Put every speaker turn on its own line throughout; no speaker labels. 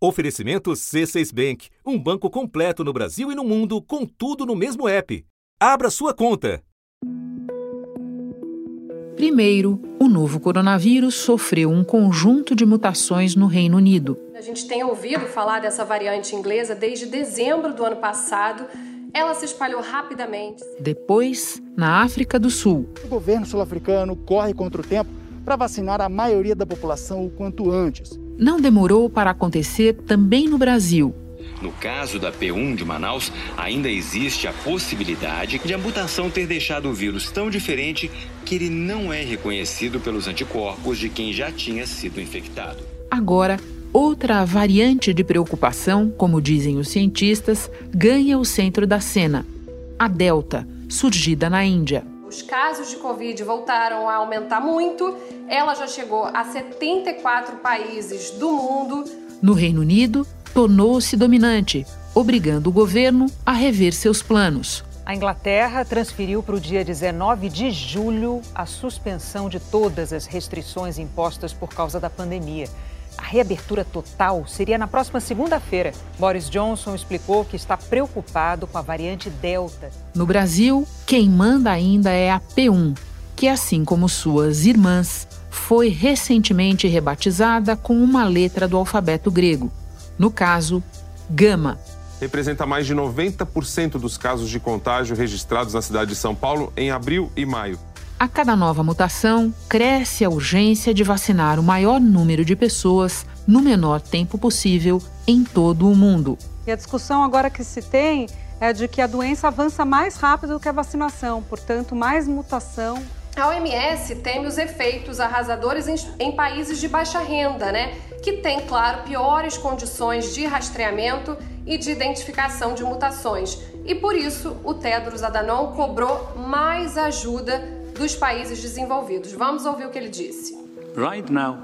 Oferecimento C6 Bank, um banco completo no Brasil e no mundo, com tudo no mesmo app. Abra sua conta.
Primeiro, o novo coronavírus sofreu um conjunto de mutações no Reino Unido.
A gente tem ouvido falar dessa variante inglesa desde dezembro do ano passado. Ela se espalhou rapidamente.
Depois, na África do Sul.
O governo sul-africano corre contra o tempo para vacinar a maioria da população o quanto antes
não demorou para acontecer também no Brasil.
No caso da P1 de Manaus, ainda existe a possibilidade de a mutação ter deixado o vírus tão diferente que ele não é reconhecido pelos anticorpos de quem já tinha sido infectado.
Agora, outra variante de preocupação, como dizem os cientistas, ganha o centro da cena: a Delta, surgida na Índia.
Os casos de Covid voltaram a aumentar muito. Ela já chegou a 74 países do mundo.
No Reino Unido, tornou-se dominante, obrigando o governo a rever seus planos.
A Inglaterra transferiu para o dia 19 de julho a suspensão de todas as restrições impostas por causa da pandemia. A reabertura total seria na próxima segunda-feira. Boris Johnson explicou que está preocupado com a variante Delta.
No Brasil, quem manda ainda é a P1, que, assim como suas irmãs, foi recentemente rebatizada com uma letra do alfabeto grego. No caso, Gama.
Representa mais de 90% dos casos de contágio registrados na cidade de São Paulo em abril e maio.
A cada nova mutação, cresce a urgência de vacinar o maior número de pessoas no menor tempo possível em todo o mundo.
E a discussão agora que se tem é de que a doença avança mais rápido do que a vacinação, portanto, mais mutação.
A OMS teme os efeitos arrasadores em, em países de baixa renda, né? Que tem, claro, piores condições de rastreamento e de identificação de mutações. E por isso, o Tedros Adhanom cobrou mais ajuda dos países desenvolvidos. Vamos ouvir o que ele disse.
Right now,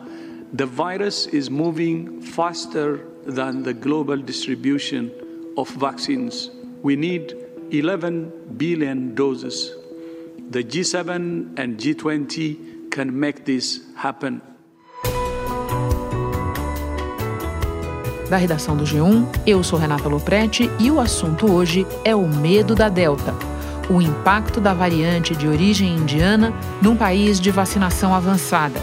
the virus is moving faster than the global distribution of vaccines. We need 11 billion doses. The G7 and G20 can make this happen.
Da redação do G1, eu sou Renata Loprete e o assunto hoje é o medo da Delta o impacto da variante de origem indiana num país de vacinação avançada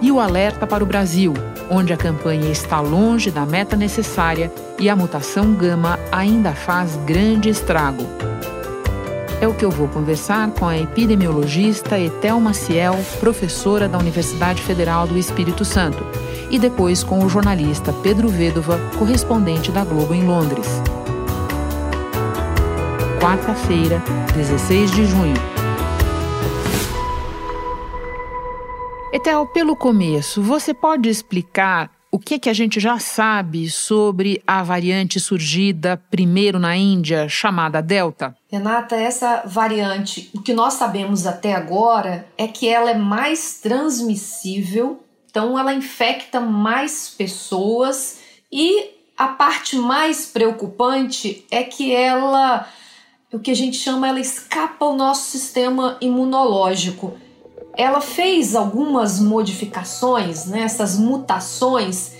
e o alerta para o Brasil, onde a campanha está longe da meta necessária e a mutação gama ainda faz grande estrago. É o que eu vou conversar com a epidemiologista Etel Maciel, professora da Universidade Federal do Espírito Santo, e depois com o jornalista Pedro Vedova, correspondente da Globo em Londres quarta-feira, 16 de junho. Etel, pelo começo, você pode explicar o que, que a gente já sabe sobre a variante surgida primeiro na Índia, chamada Delta?
Renata, essa variante, o que nós sabemos até agora é que ela é mais transmissível, então ela infecta mais pessoas e a parte mais preocupante é que ela o que a gente chama, ela escapa ao nosso sistema imunológico. Ela fez algumas modificações, né, essas mutações,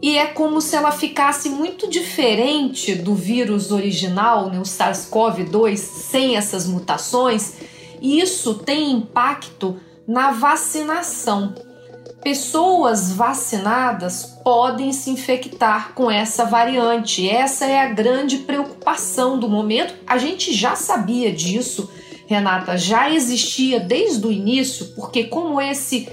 e é como se ela ficasse muito diferente do vírus original, né, o SARS-CoV-2, sem essas mutações, e isso tem impacto na vacinação pessoas vacinadas podem se infectar com essa variante. Essa é a grande preocupação do momento. A gente já sabia disso, Renata, já existia desde o início, porque como esse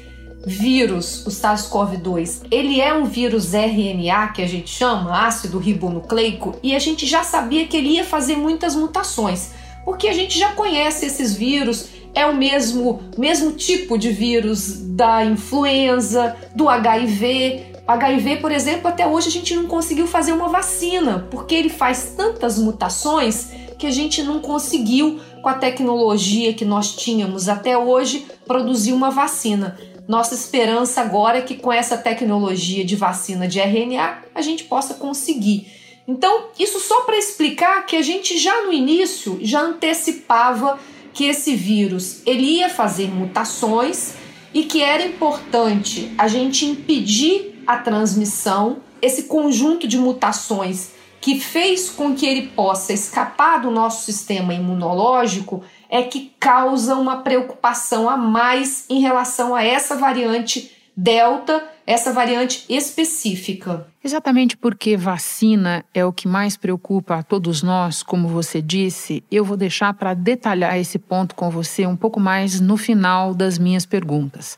vírus, o SARS-CoV-2, ele é um vírus RNA que a gente chama, ácido ribonucleico, e a gente já sabia que ele ia fazer muitas mutações, porque a gente já conhece esses vírus, é o mesmo, mesmo tipo de vírus da influenza, do HIV. HIV, por exemplo, até hoje a gente não conseguiu fazer uma vacina, porque ele faz tantas mutações que a gente não conseguiu, com a tecnologia que nós tínhamos até hoje, produzir uma vacina. Nossa esperança agora é que com essa tecnologia de vacina de RNA a gente possa conseguir. Então, isso só para explicar que a gente já no início já antecipava que esse vírus ele ia fazer mutações e que era importante a gente impedir a transmissão esse conjunto de mutações que fez com que ele possa escapar do nosso sistema imunológico é que causa uma preocupação a mais em relação a essa variante Delta, essa variante específica.
Exatamente porque vacina é o que mais preocupa a todos nós, como você disse, eu vou deixar para detalhar esse ponto com você um pouco mais no final das minhas perguntas.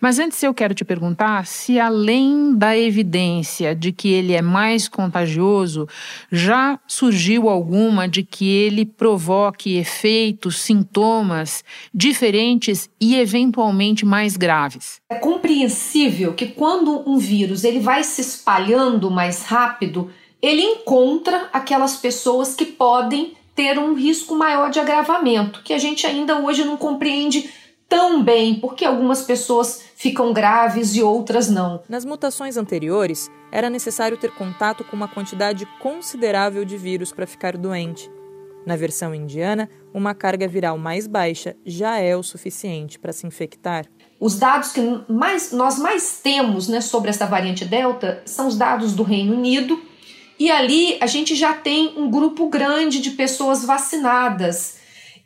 Mas antes eu quero te perguntar se, além da evidência de que ele é mais contagioso, já surgiu alguma de que ele provoque efeitos, sintomas diferentes e eventualmente mais graves.
É compreensível que quando um vírus ele vai se espalhando mais rápido, ele encontra aquelas pessoas que podem ter um risco maior de agravamento, que a gente ainda hoje não compreende tão bem, porque algumas pessoas ficam graves e outras não.
Nas mutações anteriores, era necessário ter contato com uma quantidade considerável de vírus para ficar doente. Na versão indiana, uma carga viral mais baixa já é o suficiente para se infectar.
Os dados que mais, nós mais temos né, sobre essa variante Delta são os dados do Reino Unido, e ali a gente já tem um grupo grande de pessoas vacinadas.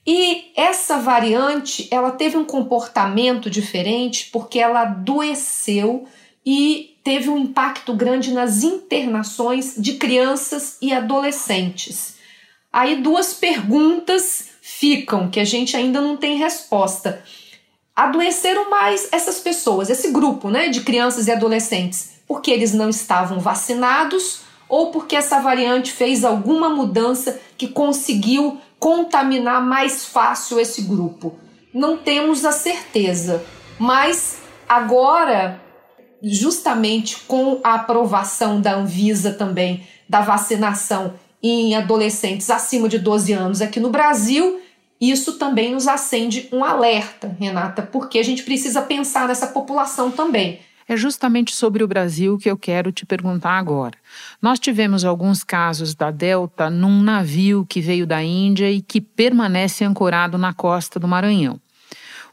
E essa variante, ela teve um comportamento diferente porque ela adoeceu e teve um impacto grande nas internações de crianças e adolescentes. Aí duas perguntas ficam que a gente ainda não tem resposta adoeceram mais essas pessoas, esse grupo né, de crianças e adolescentes, porque eles não estavam vacinados ou porque essa variante fez alguma mudança que conseguiu contaminar mais fácil esse grupo. Não temos a certeza, mas agora, justamente com a aprovação da Anvisa também da vacinação em adolescentes acima de 12 anos aqui no Brasil, isso também nos acende um alerta, Renata, porque a gente precisa pensar nessa população também.
É justamente sobre o Brasil que eu quero te perguntar agora. Nós tivemos alguns casos da Delta num navio que veio da Índia e que permanece ancorado na costa do Maranhão.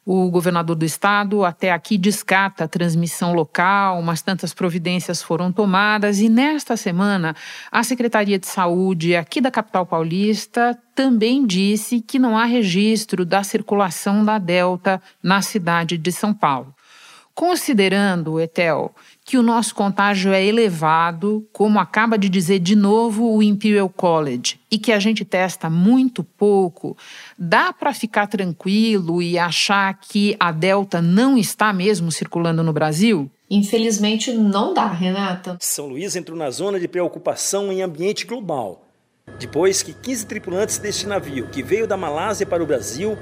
O governador do estado até aqui descarta a transmissão local, mas tantas providências foram tomadas e nesta semana a Secretaria de Saúde aqui da capital paulista também disse que não há registro da circulação da Delta na cidade de São Paulo. Considerando, Etel, que o nosso contágio é elevado, como acaba de dizer de novo o Imperial College, e que a gente testa muito pouco, dá para ficar tranquilo e achar que a Delta não está mesmo circulando no Brasil?
Infelizmente não dá, Renata.
São Luís entrou na zona de preocupação em ambiente global, depois que 15 tripulantes deste navio, que veio da Malásia para o Brasil,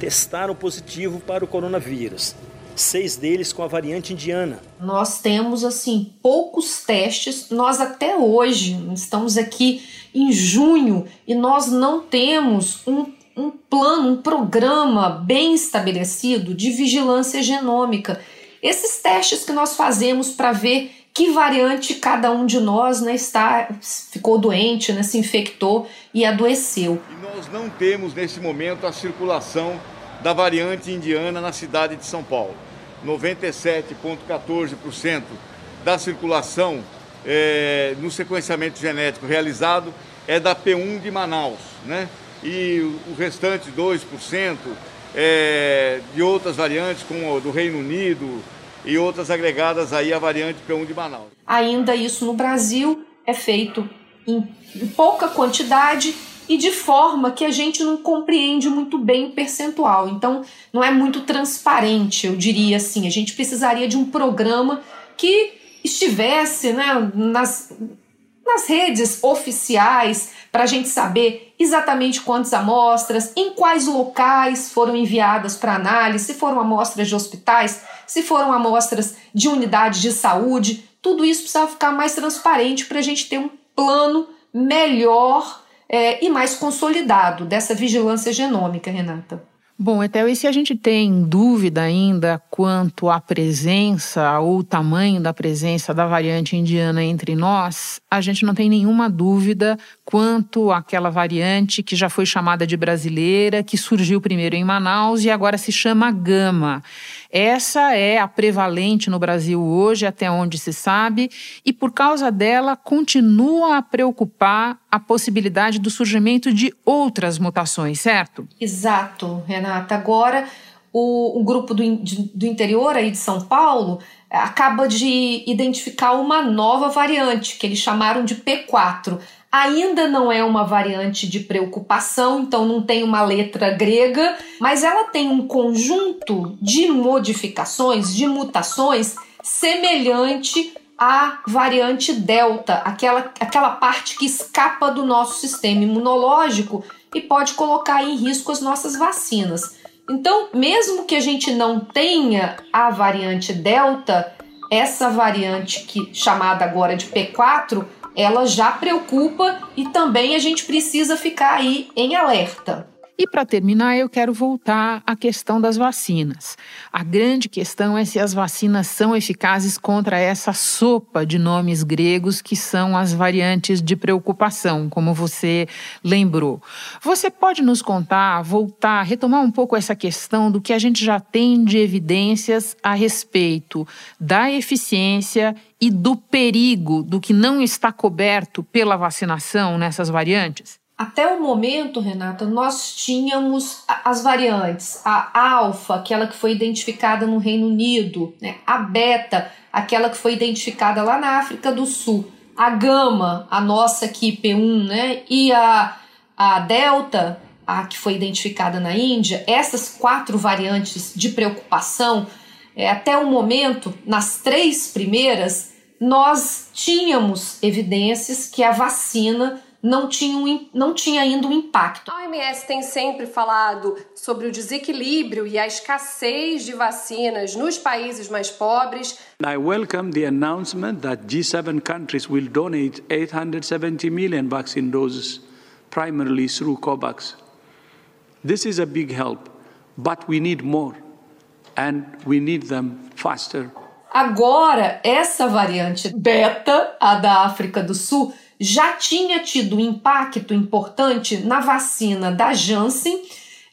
testaram positivo para o coronavírus seis deles com a variante indiana.
Nós temos assim poucos testes. Nós até hoje estamos aqui em junho e nós não temos um, um plano, um programa bem estabelecido de vigilância genômica. Esses testes que nós fazemos para ver que variante cada um de nós né, está, ficou doente, né, se infectou e adoeceu.
E nós não temos nesse momento a circulação da variante indiana na cidade de São Paulo. 97,14% da circulação é, no sequenciamento genético realizado é da P1 de Manaus, né? E o restante 2% é de outras variantes, como do Reino Unido e outras agregadas aí à variante P1 de Manaus.
Ainda isso no Brasil é feito em pouca quantidade e de forma que a gente não compreende muito bem o percentual. Então, não é muito transparente, eu diria assim. A gente precisaria de um programa que estivesse né, nas, nas redes oficiais para a gente saber exatamente quantas amostras, em quais locais foram enviadas para análise, se foram amostras de hospitais, se foram amostras de unidades de saúde. Tudo isso precisa ficar mais transparente para a gente ter um plano melhor é, e mais consolidado dessa vigilância genômica, Renata.
Bom, Etel, e se a gente tem dúvida ainda quanto à presença ou tamanho da presença da variante indiana entre nós, a gente não tem nenhuma dúvida quanto àquela variante que já foi chamada de brasileira, que surgiu primeiro em Manaus e agora se chama Gama. Essa é a prevalente no Brasil hoje, até onde se sabe, e por causa dela continua a preocupar a possibilidade do surgimento de outras mutações, certo?
Exato, Renata. Agora, o, o grupo do, do interior aí de São Paulo acaba de identificar uma nova variante, que eles chamaram de P4. Ainda não é uma variante de preocupação, então não tem uma letra grega, mas ela tem um conjunto de modificações, de mutações semelhante à variante Delta, aquela, aquela parte que escapa do nosso sistema imunológico e pode colocar em risco as nossas vacinas. Então, mesmo que a gente não tenha a variante Delta, essa variante que chamada agora de P4, ela já preocupa e também a gente precisa ficar aí em alerta.
E para terminar, eu quero voltar à questão das vacinas. A grande questão é se as vacinas são eficazes contra essa sopa de nomes gregos que são as variantes de preocupação, como você lembrou. Você pode nos contar, voltar, retomar um pouco essa questão do que a gente já tem de evidências a respeito da eficiência e do perigo do que não está coberto pela vacinação nessas variantes?
Até o momento, Renata, nós tínhamos as variantes, a alfa, aquela que foi identificada no Reino Unido, né? a beta, aquela que foi identificada lá na África do Sul, a gama, a nossa aqui P1, né? e a, a delta, a que foi identificada na Índia, essas quatro variantes de preocupação, é, até o momento, nas três primeiras, nós tínhamos evidências que a vacina não tinha, um, não tinha ainda um impacto.
A OMS tem sempre falado sobre o desequilíbrio e a escassez de vacinas nos países mais pobres.
I welcome the announcement that G7 countries will donate 870 million vaccine doses, primarily through COVAX. This is a big help, but we need more, and we need them faster.
Agora, essa variante beta, a da África do Sul, já tinha tido impacto importante na vacina da Janssen,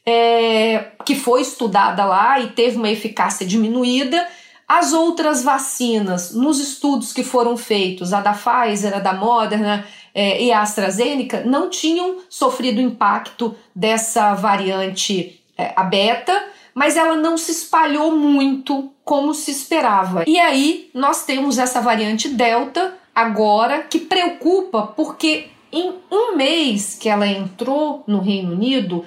é, que foi estudada lá e teve uma eficácia diminuída. As outras vacinas, nos estudos que foram feitos, a da Pfizer, a da Moderna é, e a AstraZeneca, não tinham sofrido impacto dessa variante é, a beta, mas ela não se espalhou muito como se esperava. E aí nós temos essa variante Delta agora que preocupa porque em um mês que ela entrou no Reino Unido,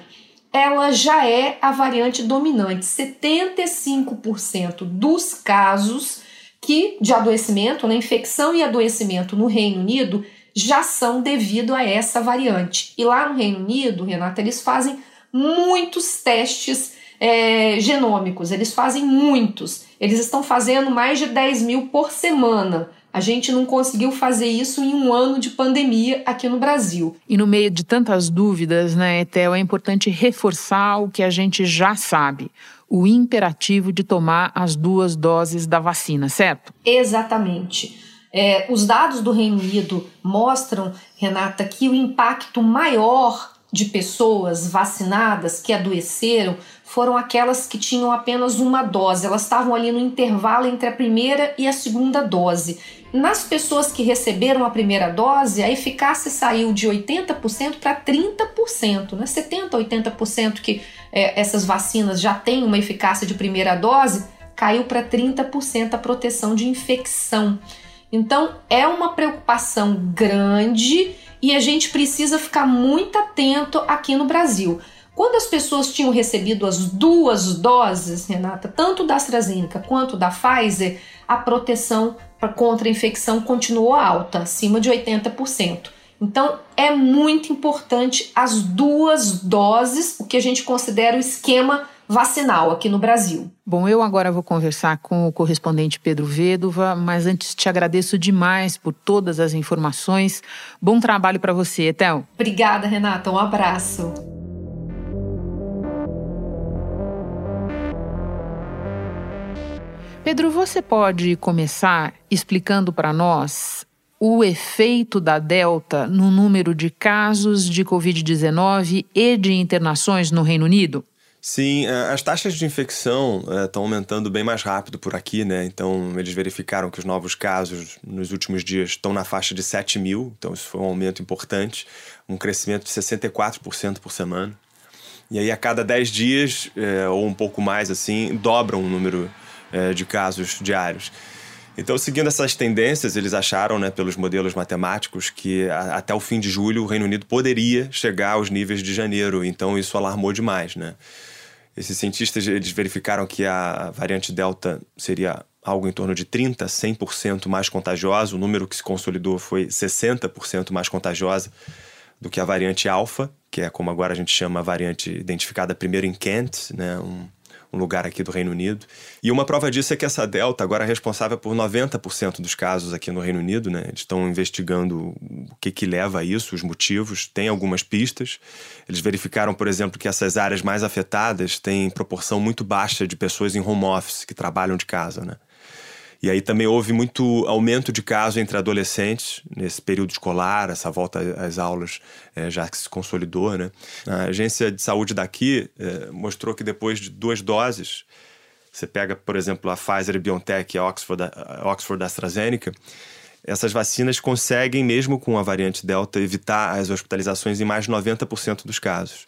ela já é a variante dominante. 75% dos casos que de adoecimento, né, infecção e adoecimento no Reino Unido já são devido a essa variante. E lá no Reino Unido, Renata, eles fazem muitos testes é, genômicos, eles fazem muitos. Eles estão fazendo mais de 10 mil por semana a gente não conseguiu fazer isso em um ano de pandemia aqui no Brasil.
E no meio de tantas dúvidas, né, Etel, é importante reforçar o que a gente já sabe o imperativo de tomar as duas doses da vacina, certo?
Exatamente. É, os dados do Reino Unido mostram, Renata, que o impacto maior de pessoas vacinadas que adoeceram foram aquelas que tinham apenas uma dose. Elas estavam ali no intervalo entre a primeira e a segunda dose. Nas pessoas que receberam a primeira dose, a eficácia saiu de 80% para 30%, né? 70%, 80% que é, essas vacinas já têm uma eficácia de primeira dose, caiu para 30% a proteção de infecção. Então é uma preocupação grande e a gente precisa ficar muito atento aqui no Brasil. Quando as pessoas tinham recebido as duas doses, Renata, tanto da AstraZeneca quanto da Pfizer, a proteção contra a infecção continuou alta, acima de 80%. Então é muito importante as duas doses, o que a gente considera o esquema vacinal aqui no Brasil.
Bom, eu agora vou conversar com o correspondente Pedro Vedova, mas antes te agradeço demais por todas as informações. Bom trabalho para você, Etel.
Obrigada, Renata. Um abraço.
Pedro, você pode começar explicando para nós o efeito da Delta no número de casos de Covid-19 e de internações no Reino Unido?
Sim, é, as taxas de infecção estão é, aumentando bem mais rápido por aqui, né? Então, eles verificaram que os novos casos nos últimos dias estão na faixa de 7 mil, então isso foi um aumento importante, um crescimento de 64% por semana. E aí, a cada 10 dias, é, ou um pouco mais assim, dobram o número é, de casos diários. Então, seguindo essas tendências, eles acharam, né, pelos modelos matemáticos, que a, até o fim de julho o Reino Unido poderia chegar aos níveis de janeiro. Então, isso alarmou demais, né? Esses cientistas eles verificaram que a variante Delta seria algo em torno de 30, 100% mais contagiosa. O número que se consolidou foi 60% mais contagiosa do que a variante Alpha, que é como agora a gente chama a variante identificada primeiro em Kent, né? Um, um lugar aqui do Reino Unido. E uma prova disso é que essa Delta agora é responsável por 90% dos casos aqui no Reino Unido, né? Eles estão investigando o que, que leva a isso, os motivos, tem algumas pistas. Eles verificaram, por exemplo, que essas áreas mais afetadas têm proporção muito baixa de pessoas em home office, que trabalham de casa, né? E aí também houve muito aumento de casos entre adolescentes nesse período escolar, essa volta às aulas é, já que se consolidou. Né? A agência de saúde daqui é, mostrou que depois de duas doses, você pega, por exemplo, a Pfizer BioNTech e a Oxford, a Oxford AstraZeneca, essas vacinas conseguem, mesmo com a variante Delta, evitar as hospitalizações em mais de 90% dos casos.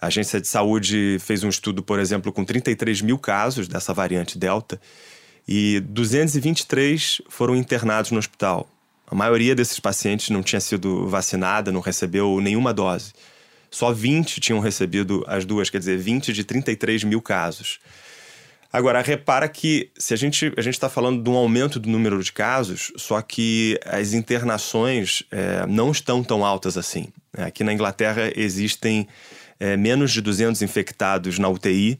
A agência de saúde fez um estudo, por exemplo, com 33 mil casos dessa variante Delta e 223 foram internados no hospital. A maioria desses pacientes não tinha sido vacinada, não recebeu nenhuma dose. Só 20 tinham recebido as duas, quer dizer, 20 de 33 mil casos. Agora, repara que se a gente a está falando de um aumento do número de casos, só que as internações é, não estão tão altas assim. Aqui na Inglaterra existem é, menos de 200 infectados na UTI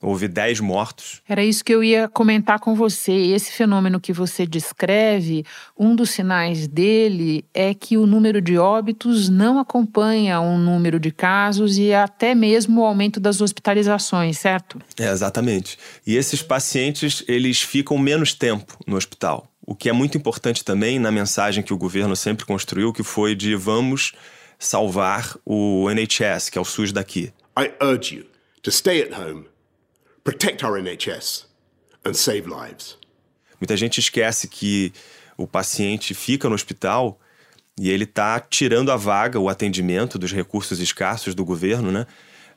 Houve 10 mortos.
Era isso que eu ia comentar com você. Esse fenômeno que você descreve, um dos sinais dele é que o número de óbitos não acompanha o um número de casos e até mesmo o aumento das hospitalizações, certo?
É, exatamente. E esses pacientes, eles ficam menos tempo no hospital. O que é muito importante também na mensagem que o governo sempre construiu, que foi de vamos salvar o NHS, que é o SUS daqui. I urge you to stay at home protect our NHS and save lives. Muita gente esquece que o paciente fica no hospital e ele está tirando a vaga, o atendimento dos recursos escassos do governo, né?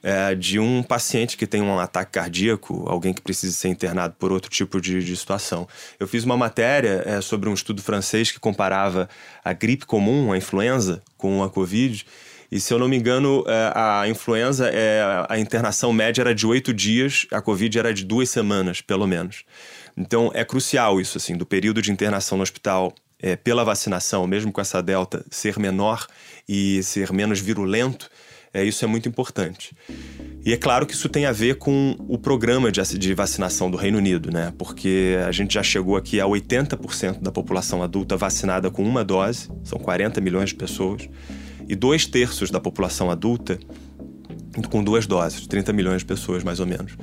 É, de um paciente que tem um ataque cardíaco, alguém que precisa ser internado por outro tipo de, de situação. Eu fiz uma matéria é, sobre um estudo francês que comparava a gripe comum, a influenza, com a Covid, e se eu não me engano, é, a influenza, é, a internação média era de oito dias, a Covid era de duas semanas, pelo menos. Então é crucial isso, assim, do período de internação no hospital é, pela vacinação, mesmo com essa delta, ser menor e ser menos virulento, é, isso é muito importante. E é claro que isso tem a ver com o programa de, de vacinação do Reino Unido, né? Porque a gente já chegou aqui a 80% da população adulta vacinada com uma dose, são 40 milhões de pessoas e dois terços da população adulta com duas doses, 30 milhões de pessoas mais ou menos.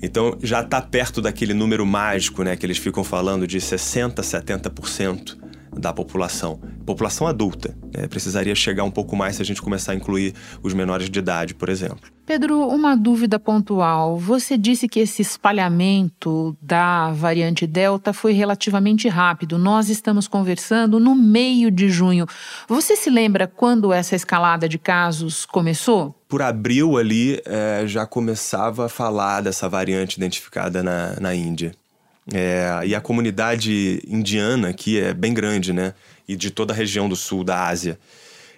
Então já está perto daquele número mágico, né, que eles ficam falando de 60, 70% da população, população adulta. Né? Precisaria chegar um pouco mais se a gente começar a incluir os menores de idade, por exemplo.
Pedro, uma dúvida pontual. Você disse que esse espalhamento da variante Delta foi relativamente rápido. Nós estamos conversando no meio de junho. Você se lembra quando essa escalada de casos começou?
Por abril ali é, já começava a falar dessa variante identificada na, na Índia. É, e a comunidade indiana aqui é bem grande, né? E de toda a região do sul da Ásia.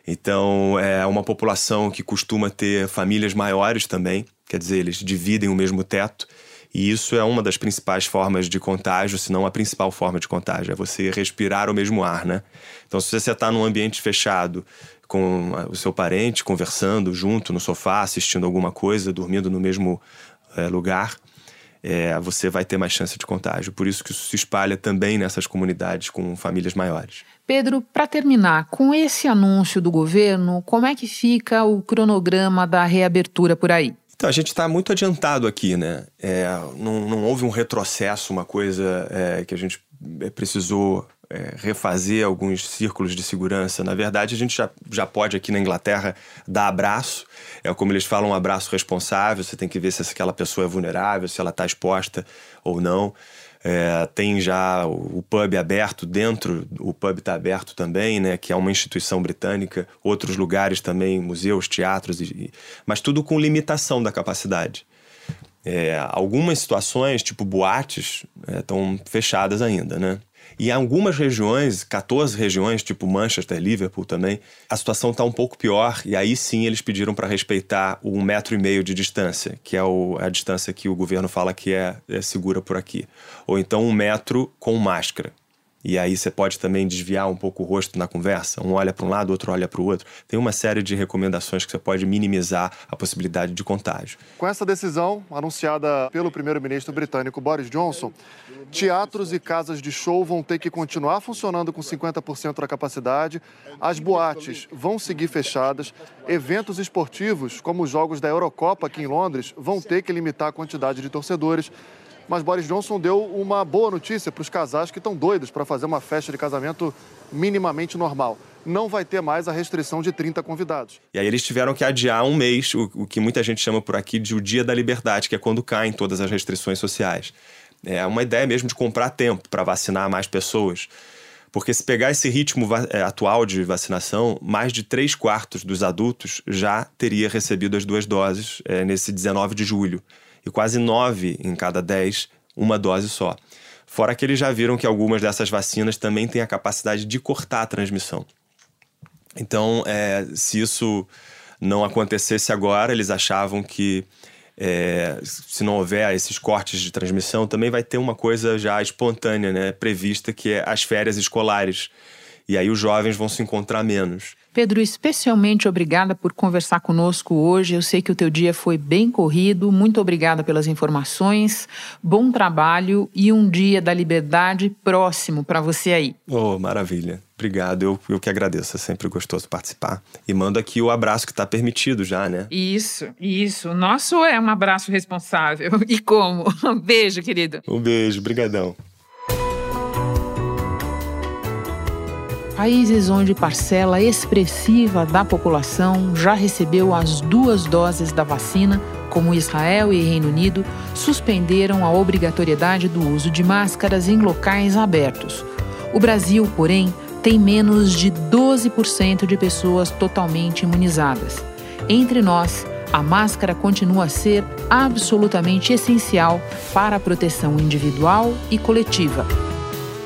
Então, é uma população que costuma ter famílias maiores também, quer dizer, eles dividem o mesmo teto. E isso é uma das principais formas de contágio, se não a principal forma de contágio, é você respirar o mesmo ar, né? Então, se você está num ambiente fechado com o seu parente, conversando junto no sofá, assistindo alguma coisa, dormindo no mesmo é, lugar, é, você vai ter mais chance de contágio. Por isso que isso se espalha também nessas comunidades com famílias maiores.
Pedro, para terminar, com esse anúncio do governo, como é que fica o cronograma da reabertura por aí?
Então, a gente está muito adiantado aqui, né? É, não, não, houve um retrocesso, uma coisa é, que a gente precisou é, refazer alguns círculos de segurança. Na verdade, a gente já, já pode aqui na Inglaterra dar abraço. É como eles falam, um abraço responsável. Você tem que ver se aquela pessoa é vulnerável, se ela está exposta ou não. É, tem já o, pub aberto dentro, o pub está aberto também, né, que é uma instituição britânica. Outros lugares também, museus, teatros, e, mas tudo com limitação da capacidade. É, algumas situações, tipo boates, estão é, fechadas ainda, né? E algumas regiões, 14 regiões, tipo Manchester, Liverpool também, a situação está um pouco pior. E aí sim eles pediram para respeitar um metro e meio de distância, que é o, a distância que o governo fala que é, é segura por aqui. Ou então um metro com máscara. E aí você pode também desviar um pouco o rosto na conversa. Um olha para um lado, outro olha para o outro. Tem uma série de recomendações que você pode minimizar a possibilidade de contágio.
Com essa decisão anunciada pelo primeiro-ministro britânico Boris Johnson, teatros e casas de show vão ter que continuar funcionando com 50% da capacidade, as boates vão seguir fechadas, eventos esportivos, como os jogos da Eurocopa aqui em Londres, vão ter que limitar a quantidade de torcedores. Mas Boris Johnson deu uma boa notícia para os casais que estão doidos para fazer uma festa de casamento minimamente normal. Não vai ter mais a restrição de 30 convidados.
E aí eles tiveram que adiar um mês, o, o que muita gente chama por aqui de o Dia da Liberdade, que é quando caem todas as restrições sociais. É uma ideia mesmo de comprar tempo para vacinar mais pessoas. Porque se pegar esse ritmo é, atual de vacinação, mais de 3 quartos dos adultos já teria recebido as duas doses é, nesse 19 de julho e quase 9 em cada 10 uma dose só. Fora que eles já viram que algumas dessas vacinas também têm a capacidade de cortar a transmissão. Então, é, se isso não acontecesse agora, eles achavam que é, se não houver esses cortes de transmissão, também vai ter uma coisa já espontânea, né, prevista, que é as férias escolares. E aí os jovens vão se encontrar menos.
Pedro, especialmente obrigada por conversar conosco hoje. Eu sei que o teu dia foi bem corrido. Muito obrigada pelas informações. Bom trabalho e um dia da liberdade próximo para você aí.
Oh, maravilha. Obrigado, eu, eu que agradeço, é sempre gostoso participar. E mando aqui o abraço que está permitido já, né?
Isso, isso. O nosso é um abraço responsável. E como? Um beijo, querido.
Um beijo, brigadão.
Países onde parcela expressiva da população já recebeu as duas doses da vacina, como Israel e Reino Unido, suspenderam a obrigatoriedade do uso de máscaras em locais abertos. O Brasil, porém, tem menos de 12% de pessoas totalmente imunizadas. Entre nós, a máscara continua a ser absolutamente essencial para a proteção individual e coletiva.